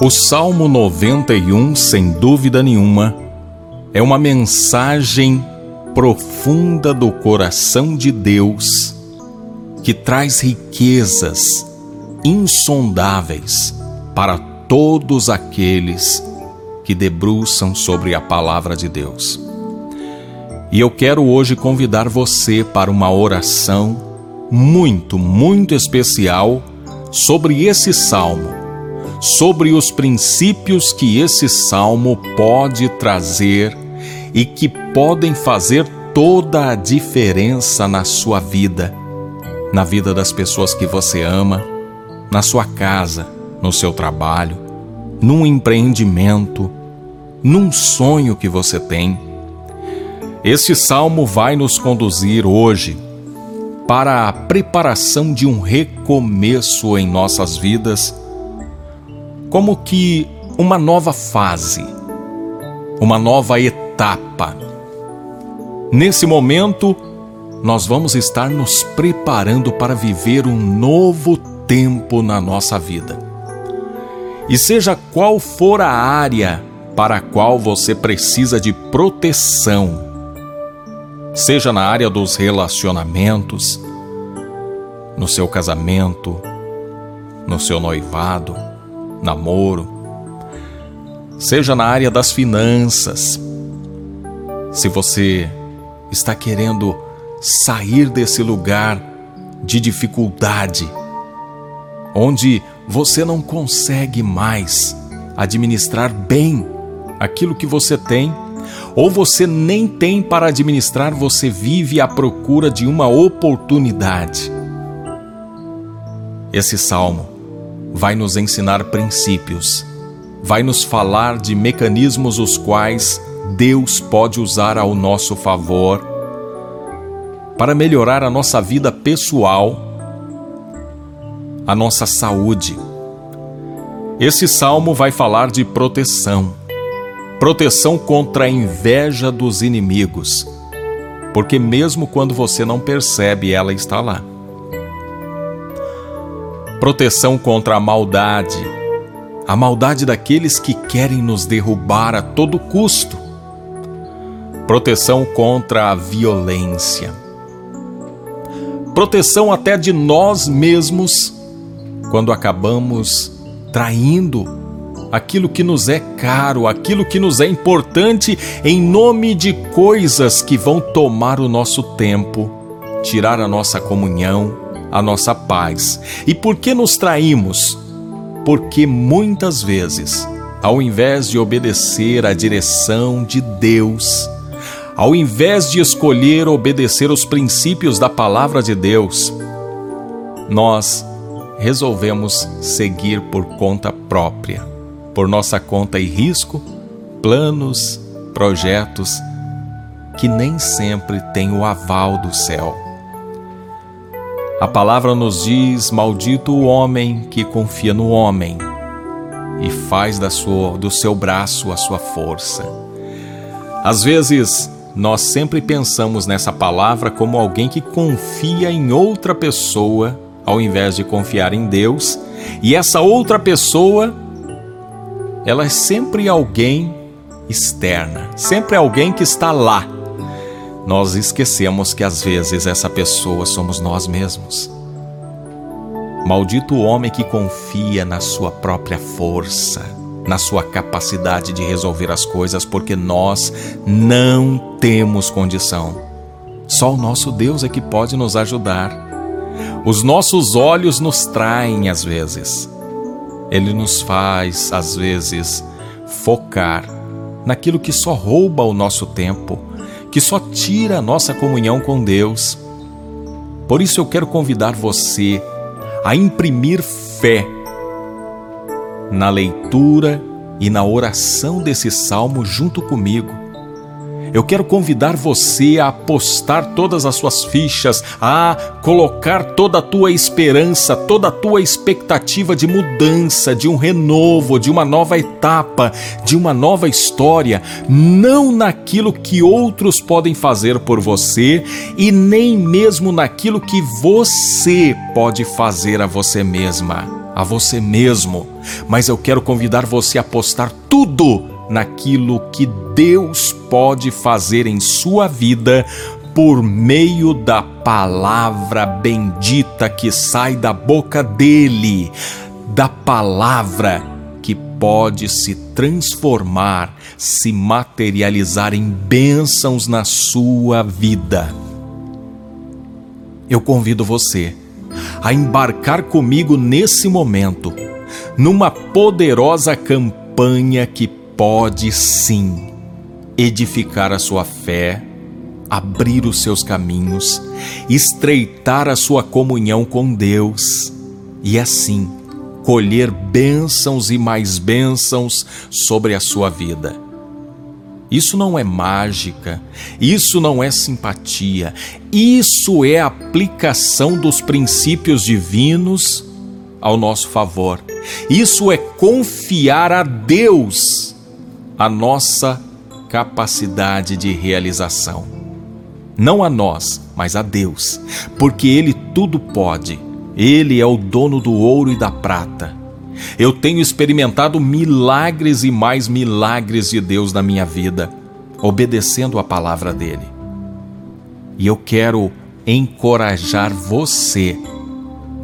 O Salmo 91, sem dúvida nenhuma, é uma mensagem profunda do coração de Deus que traz riquezas insondáveis para todos aqueles que debruçam sobre a palavra de Deus. E eu quero hoje convidar você para uma oração muito, muito especial sobre esse salmo sobre os princípios que esse salmo pode trazer e que podem fazer toda a diferença na sua vida, na vida das pessoas que você ama, na sua casa, no seu trabalho, num empreendimento, num sonho que você tem. Este salmo vai nos conduzir hoje para a preparação de um recomeço em nossas vidas como que uma nova fase, uma nova etapa. Nesse momento, nós vamos estar nos preparando para viver um novo tempo na nossa vida. E seja qual for a área para a qual você precisa de proteção, seja na área dos relacionamentos, no seu casamento, no seu noivado, namoro, seja na área das finanças. Se você está querendo sair desse lugar de dificuldade, onde você não consegue mais administrar bem aquilo que você tem, ou você nem tem para administrar, você vive à procura de uma oportunidade. Esse salmo vai nos ensinar princípios, vai nos falar de mecanismos os quais Deus pode usar ao nosso favor para melhorar a nossa vida pessoal, a nossa saúde. Esse salmo vai falar de proteção, proteção contra a inveja dos inimigos, porque mesmo quando você não percebe, ela está lá. Proteção contra a maldade, a maldade daqueles que querem nos derrubar a todo custo, proteção contra a violência, proteção até de nós mesmos quando acabamos traindo aquilo que nos é caro, aquilo que nos é importante, em nome de coisas que vão tomar o nosso tempo, tirar a nossa comunhão a nossa paz. E por que nos traímos? Porque muitas vezes, ao invés de obedecer à direção de Deus, ao invés de escolher obedecer os princípios da palavra de Deus, nós resolvemos seguir por conta própria, por nossa conta e risco, planos, projetos que nem sempre têm o aval do céu. A palavra nos diz: Maldito o homem que confia no homem e faz da sua, do seu braço a sua força. Às vezes, nós sempre pensamos nessa palavra como alguém que confia em outra pessoa ao invés de confiar em Deus, e essa outra pessoa ela é sempre alguém externa, sempre alguém que está lá nós esquecemos que às vezes essa pessoa somos nós mesmos. Maldito o homem que confia na sua própria força, na sua capacidade de resolver as coisas, porque nós não temos condição. Só o nosso Deus é que pode nos ajudar. Os nossos olhos nos traem às vezes. Ele nos faz, às vezes, focar naquilo que só rouba o nosso tempo, que só tira a nossa comunhão com Deus. Por isso eu quero convidar você a imprimir fé na leitura e na oração desse salmo junto comigo. Eu quero convidar você a apostar todas as suas fichas, a colocar toda a tua esperança, toda a tua expectativa de mudança, de um renovo, de uma nova etapa, de uma nova história, não naquilo que outros podem fazer por você e nem mesmo naquilo que você pode fazer a você mesma, a você mesmo. Mas eu quero convidar você a apostar tudo naquilo que Deus pode fazer em sua vida por meio da palavra bendita que sai da boca dele, da palavra que pode se transformar, se materializar em bênçãos na sua vida. Eu convido você a embarcar comigo nesse momento, numa poderosa campanha que pode sim edificar a sua fé, abrir os seus caminhos, estreitar a sua comunhão com Deus e assim colher bênçãos e mais bênçãos sobre a sua vida. Isso não é mágica, isso não é simpatia, isso é aplicação dos princípios divinos ao nosso favor. Isso é confiar a Deus a nossa capacidade de realização. Não a nós, mas a Deus, porque Ele tudo pode. Ele é o dono do ouro e da prata. Eu tenho experimentado milagres e mais milagres de Deus na minha vida, obedecendo a palavra dele. E eu quero encorajar você,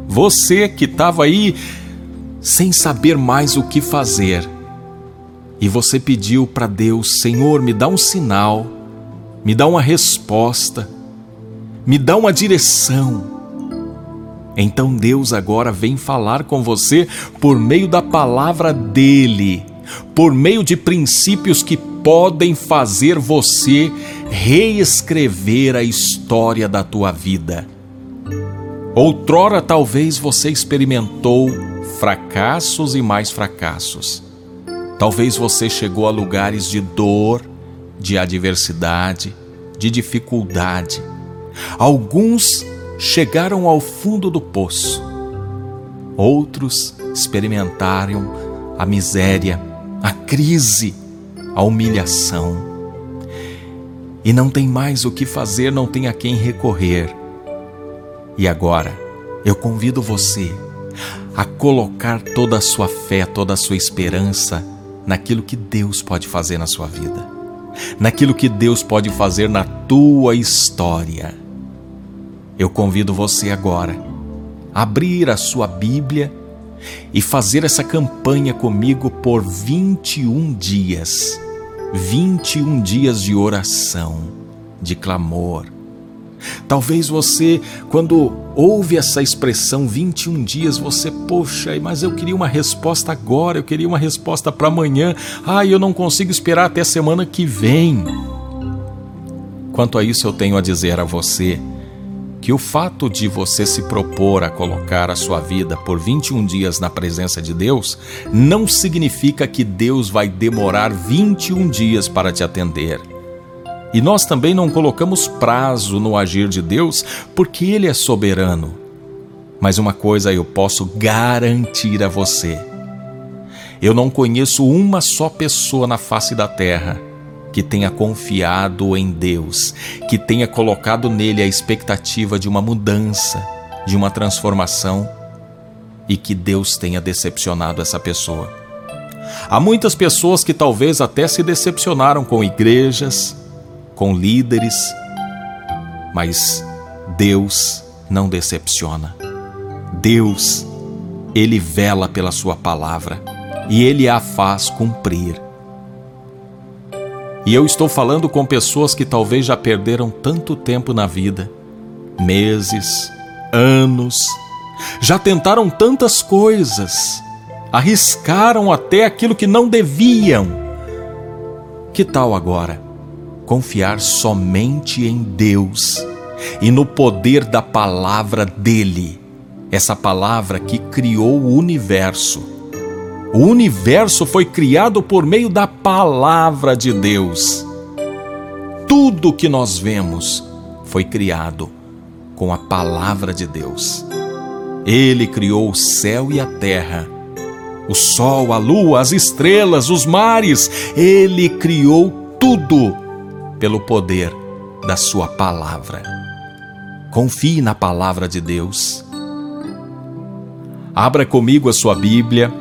você que estava aí sem saber mais o que fazer, e você pediu para Deus: Senhor, me dá um sinal, me dá uma resposta, me dá uma direção. Então Deus agora vem falar com você por meio da palavra dele, por meio de princípios que podem fazer você reescrever a história da tua vida. Outrora talvez você experimentou fracassos e mais fracassos. Talvez você chegou a lugares de dor, de adversidade, de dificuldade. Alguns chegaram ao fundo do poço. Outros experimentaram a miséria, a crise, a humilhação. E não tem mais o que fazer, não tem a quem recorrer. E agora, eu convido você a colocar toda a sua fé, toda a sua esperança naquilo que Deus pode fazer na sua vida, naquilo que Deus pode fazer na tua história. Eu convido você agora a abrir a sua Bíblia e fazer essa campanha comigo por 21 dias. 21 dias de oração, de clamor, Talvez você, quando ouve essa expressão 21 dias, você, poxa, mas eu queria uma resposta agora, eu queria uma resposta para amanhã. Ah, eu não consigo esperar até semana que vem. Quanto a isso, eu tenho a dizer a você que o fato de você se propor a colocar a sua vida por 21 dias na presença de Deus não significa que Deus vai demorar 21 dias para te atender. E nós também não colocamos prazo no agir de Deus, porque Ele é soberano. Mas uma coisa eu posso garantir a você: eu não conheço uma só pessoa na face da terra que tenha confiado em Deus, que tenha colocado nele a expectativa de uma mudança, de uma transformação e que Deus tenha decepcionado essa pessoa. Há muitas pessoas que talvez até se decepcionaram com igrejas, com líderes, mas Deus não decepciona. Deus, Ele vela pela Sua palavra e Ele a faz cumprir. E eu estou falando com pessoas que talvez já perderam tanto tempo na vida meses, anos já tentaram tantas coisas, arriscaram até aquilo que não deviam. Que tal agora? Confiar somente em Deus e no poder da palavra dele, essa palavra que criou o universo. O universo foi criado por meio da palavra de Deus. tudo que nós vemos foi criado com a palavra de Deus. Ele criou o céu e a terra, o sol, a lua, as estrelas, os mares. Ele criou tudo pelo poder da Sua palavra. Confie na palavra de Deus. Abra comigo a sua Bíblia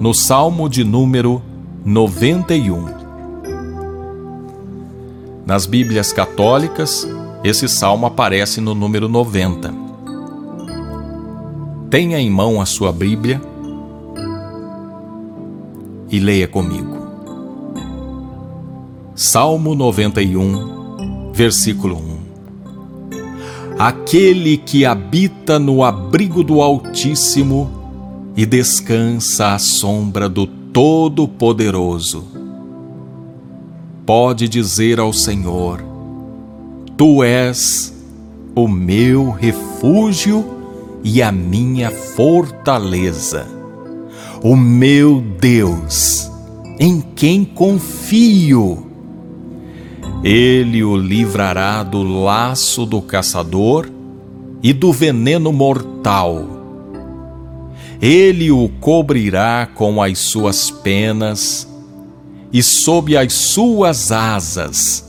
no Salmo de número 91. Nas Bíblias católicas, esse salmo aparece no número 90. Tenha em mão a sua Bíblia e leia comigo. Salmo 91, versículo 1. Aquele que habita no abrigo do Altíssimo e descansa à sombra do Todo-Poderoso, pode dizer ao Senhor: Tu és o meu refúgio e a minha fortaleza, o meu Deus, em quem confio. Ele o livrará do laço do caçador e do veneno mortal ele o cobrirá com as suas penas, e sob as suas asas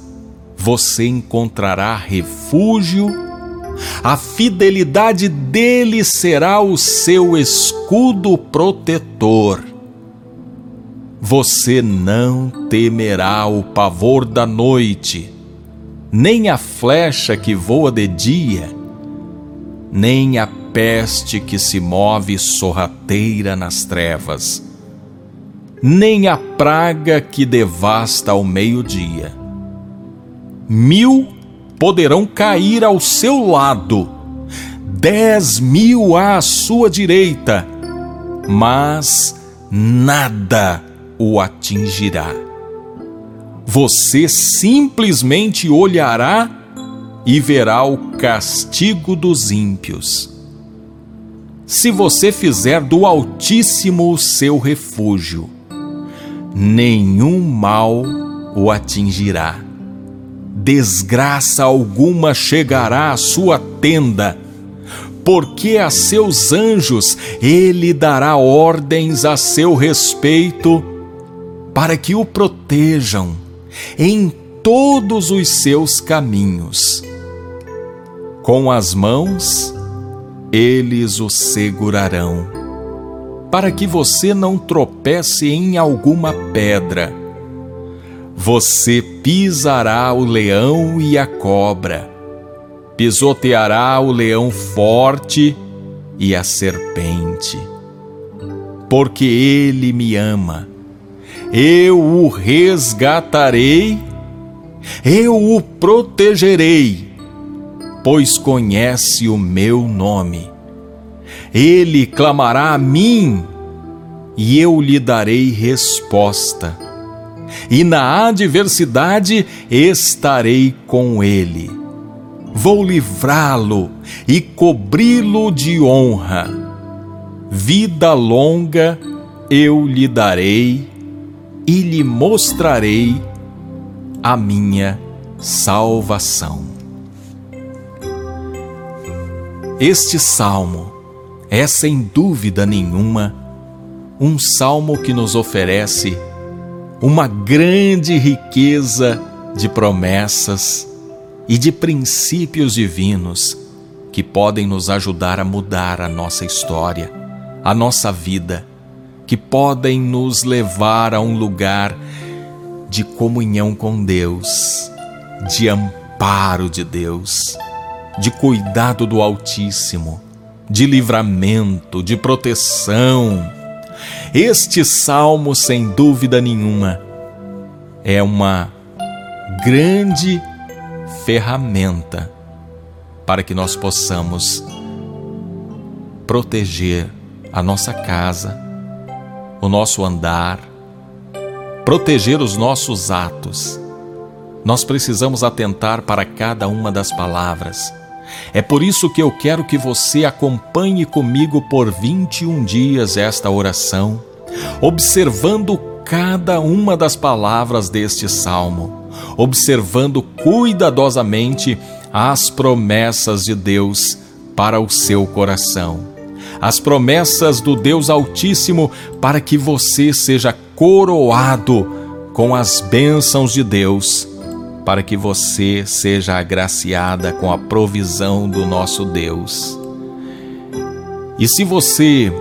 você encontrará refúgio, a fidelidade dele será o seu escudo protetor. Você não temerá o pavor da noite, nem a flecha que voa de dia, nem a peste que se move sorrateira nas trevas, nem a praga que devasta ao meio-dia. Mil poderão cair ao seu lado, dez mil à sua direita, mas nada o atingirá. Você simplesmente olhará e verá o castigo dos ímpios se você fizer do Altíssimo o seu refúgio, nenhum mal o atingirá. Desgraça alguma chegará à sua tenda, porque a seus anjos ele dará ordens a seu respeito, para que o protejam em todos os seus caminhos. Com as mãos, eles o segurarão, para que você não tropece em alguma pedra. Você pisará o leão e a cobra, pisoteará o leão forte e a serpente. Porque ele me ama, eu o resgatarei, eu o protegerei pois conhece o meu nome. Ele clamará a mim e eu lhe darei resposta. E na adversidade estarei com ele. Vou livrá-lo e cobri-lo de honra. Vida longa eu lhe darei e lhe mostrarei a minha salvação. Este salmo é, sem dúvida nenhuma, um salmo que nos oferece uma grande riqueza de promessas e de princípios divinos que podem nos ajudar a mudar a nossa história, a nossa vida, que podem nos levar a um lugar de comunhão com Deus, de amparo de Deus de cuidado do Altíssimo, de livramento, de proteção. Este salmo, sem dúvida nenhuma, é uma grande ferramenta para que nós possamos proteger a nossa casa, o nosso andar, proteger os nossos atos. Nós precisamos atentar para cada uma das palavras é por isso que eu quero que você acompanhe comigo por 21 dias esta oração, observando cada uma das palavras deste salmo, observando cuidadosamente as promessas de Deus para o seu coração. As promessas do Deus Altíssimo para que você seja coroado com as bênçãos de Deus, para que você seja agraciada com a provisão do nosso Deus. E se você,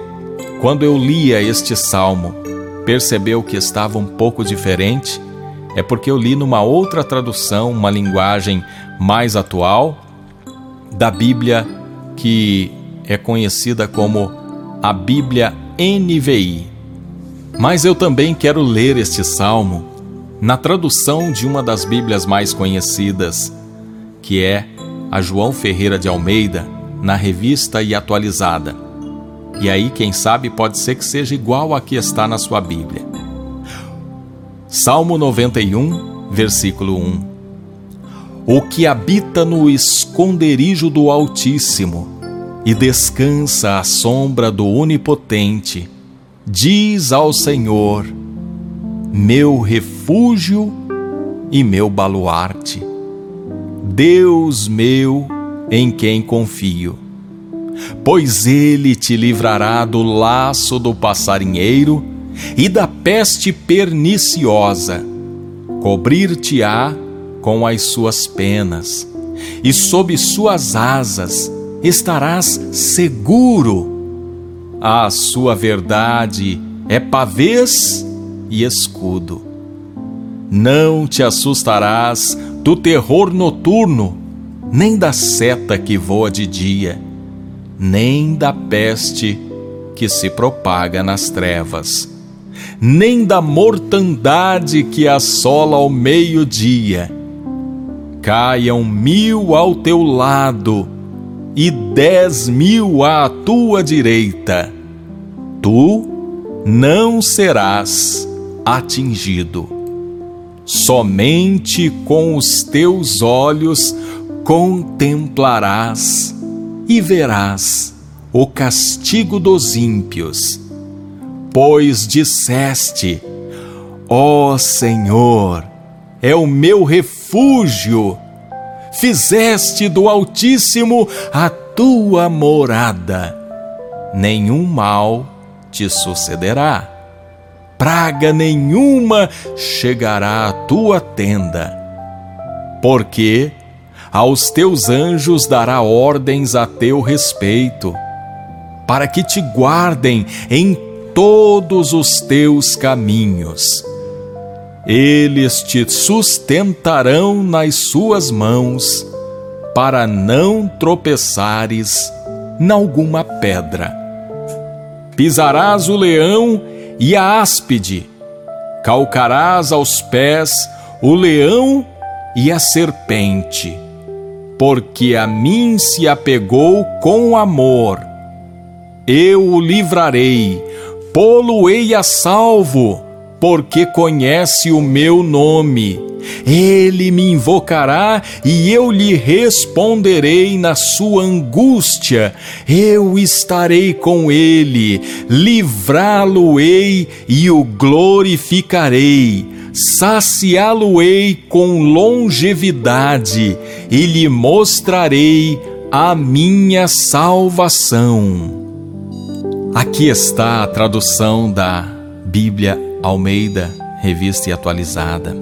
quando eu lia este salmo, percebeu que estava um pouco diferente, é porque eu li numa outra tradução, uma linguagem mais atual da Bíblia que é conhecida como a Bíblia NVI. Mas eu também quero ler este salmo na tradução de uma das Bíblias mais conhecidas, que é a João Ferreira de Almeida, na revista e atualizada. E aí, quem sabe, pode ser que seja igual a que está na sua Bíblia. Salmo 91, versículo 1. O que habita no esconderijo do Altíssimo e descansa à sombra do Onipotente, diz ao Senhor: Meu refúgio e meu baluarte, Deus meu em quem confio. Pois ele te livrará do laço do passarinheiro e da peste perniciosa. Cobrir-te-á com as suas penas, e sob suas asas estarás seguro. A sua verdade é pavês e escudo. Não te assustarás do terror noturno, nem da seta que voa de dia nem da peste que se propaga nas trevas, nem da mortandade que assola ao meio-dia. Caiam mil ao teu lado e dez mil à tua direita. Tu não serás atingido. Somente com os teus olhos contemplarás e verás o castigo dos ímpios. Pois disseste: Ó oh Senhor, é o meu refúgio. Fizeste do Altíssimo a tua morada. Nenhum mal te sucederá. Praga nenhuma chegará à tua tenda. Porque aos teus anjos dará ordens a teu respeito, para que te guardem em todos os teus caminhos. Eles te sustentarão nas suas mãos, para não tropeçares nalguma pedra. Pisarás o leão e a áspide, calcarás aos pés o leão e a serpente porque a mim se apegou com amor. Eu o livrarei, pô-lo-ei a salvo, porque conhece o meu nome. Ele me invocará e eu lhe responderei na sua angústia. Eu estarei com ele, livrá-lo-ei e o glorificarei saciá-lo-ei com longevidade e lhe mostrarei a minha salvação. Aqui está a tradução da Bíblia Almeida, revista e atualizada.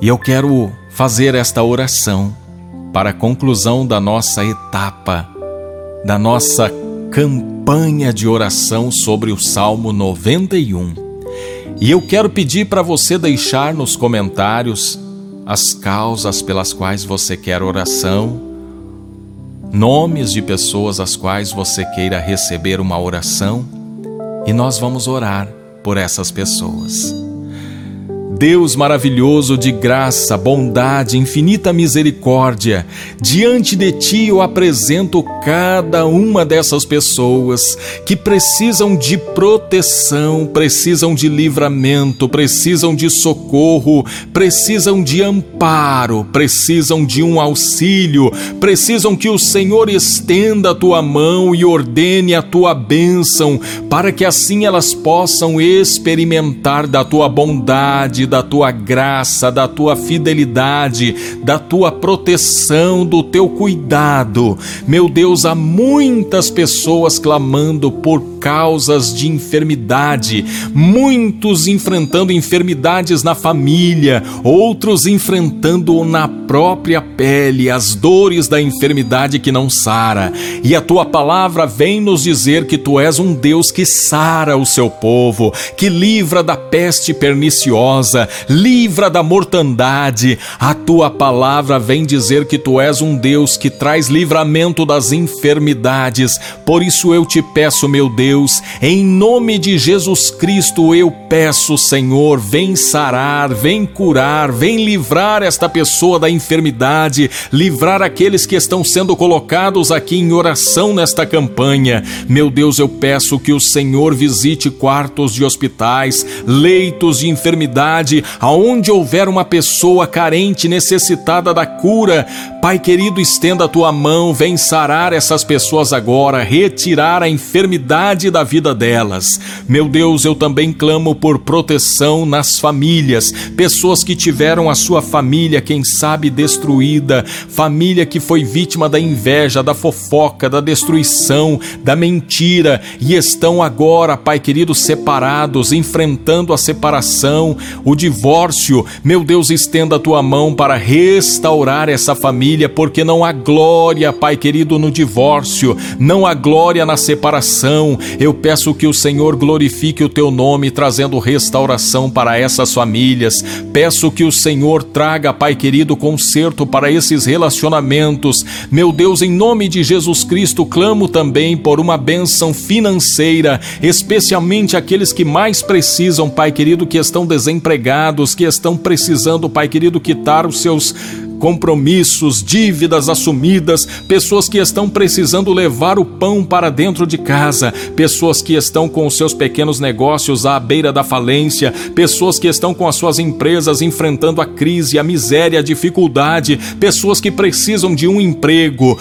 E eu quero fazer esta oração para a conclusão da nossa etapa, da nossa campanha de oração sobre o Salmo 91. E eu quero pedir para você deixar nos comentários as causas pelas quais você quer oração, nomes de pessoas às quais você queira receber uma oração, e nós vamos orar por essas pessoas. Deus maravilhoso de graça, bondade, infinita misericórdia, diante de ti eu apresento cada uma dessas pessoas que precisam de proteção, precisam de livramento, precisam de socorro, precisam de amparo, precisam de um auxílio, precisam que o Senhor estenda a tua mão e ordene a tua bênção, para que assim elas possam experimentar da tua bondade, da tua graça, da tua fidelidade, da tua proteção, do teu cuidado. Meu Deus, há muitas pessoas clamando por causas de enfermidade, muitos enfrentando enfermidades na família, outros enfrentando na própria pele as dores da enfermidade que não sara. E a tua palavra vem nos dizer que tu és um Deus que sara o seu povo, que livra da peste perniciosa, livra da mortandade. A tua palavra vem dizer que tu és um Deus que traz livramento das enfermidades. Por isso eu te peço, meu Deus, em nome de Jesus Cristo, eu peço, Senhor, vem sarar, vem curar, vem livrar esta pessoa da enfermidade, livrar aqueles que estão sendo colocados aqui em oração nesta campanha. Meu Deus, eu peço que o Senhor visite quartos de hospitais, leitos de enfermidade, aonde houver uma pessoa carente, necessitada da cura. Pai querido, estenda a tua mão, vem sarar essas pessoas agora, retirar a enfermidade da vida delas. Meu Deus, eu também clamo por proteção nas famílias, pessoas que tiveram a sua família, quem sabe, destruída, família que foi vítima da inveja, da fofoca, da destruição, da mentira e estão agora, Pai querido, separados, enfrentando a separação, o divórcio. Meu Deus, estenda a tua mão para restaurar essa família, porque não há glória, Pai querido, no divórcio, não há glória na separação. Eu peço que o Senhor glorifique o teu nome, trazendo restauração para essas famílias. Peço que o Senhor traga, Pai querido, conserto para esses relacionamentos. Meu Deus, em nome de Jesus Cristo, clamo também por uma bênção financeira, especialmente aqueles que mais precisam, Pai querido, que estão desempregados, que estão precisando, Pai querido, quitar os seus compromissos, dívidas assumidas, pessoas que estão precisando levar o pão para dentro de casa, pessoas que estão com os seus pequenos negócios à beira da falência, pessoas que estão com as suas empresas enfrentando a crise, a miséria, a dificuldade, pessoas que precisam de um emprego,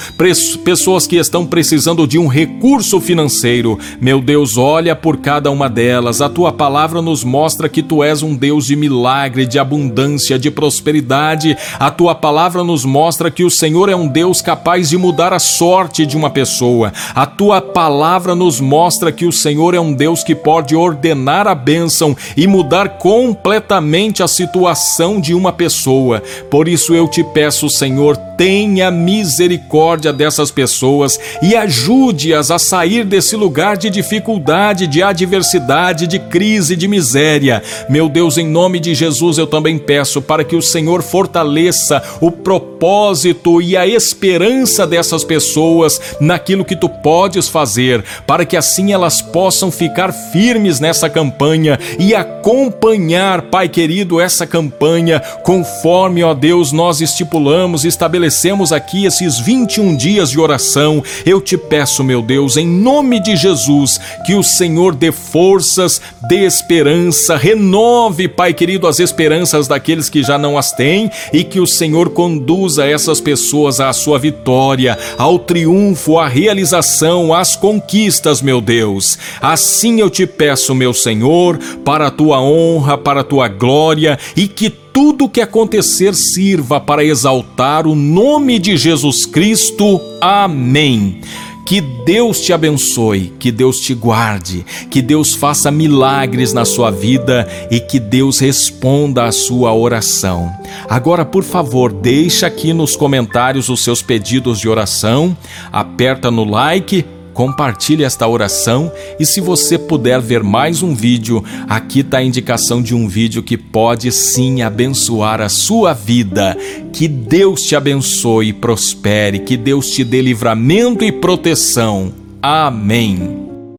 pessoas que estão precisando de um recurso financeiro. Meu Deus, olha por cada uma delas. A tua palavra nos mostra que tu és um Deus de milagre, de abundância, de prosperidade. A tua palavra nos mostra que o Senhor é um Deus capaz de mudar a sorte de uma pessoa. A tua palavra nos mostra que o Senhor é um Deus que pode ordenar a bênção e mudar completamente a situação de uma pessoa. Por isso eu te peço, Senhor, tenha misericórdia dessas pessoas e ajude-as a sair desse lugar de dificuldade, de adversidade, de crise, de miséria. Meu Deus, em nome de Jesus, eu também peço para que o Senhor fortaleça o propósito e a esperança dessas pessoas naquilo que tu podes fazer, para que assim elas possam ficar firmes nessa campanha e acompanhar, Pai querido, essa campanha conforme, ó Deus, nós estipulamos, estabelecemos aqui esses 21 dias de oração. Eu te peço, meu Deus, em nome de Jesus, que o Senhor dê forças, dê esperança, renove, Pai querido, as esperanças daqueles que já não as têm e que o Senhor Senhor conduza essas pessoas à sua vitória, ao triunfo, à realização, às conquistas, meu Deus. Assim eu te peço, meu Senhor, para a tua honra, para a tua glória e que tudo que acontecer sirva para exaltar o nome de Jesus Cristo. Amém. Que Deus te abençoe, que Deus te guarde, que Deus faça milagres na sua vida e que Deus responda a sua oração. Agora, por favor, deixa aqui nos comentários os seus pedidos de oração, aperta no like compartilhe esta oração e se você puder ver mais um vídeo, aqui está a indicação de um vídeo que pode sim abençoar a sua vida. Que Deus te abençoe e prospere, que Deus te dê livramento e proteção. Amém.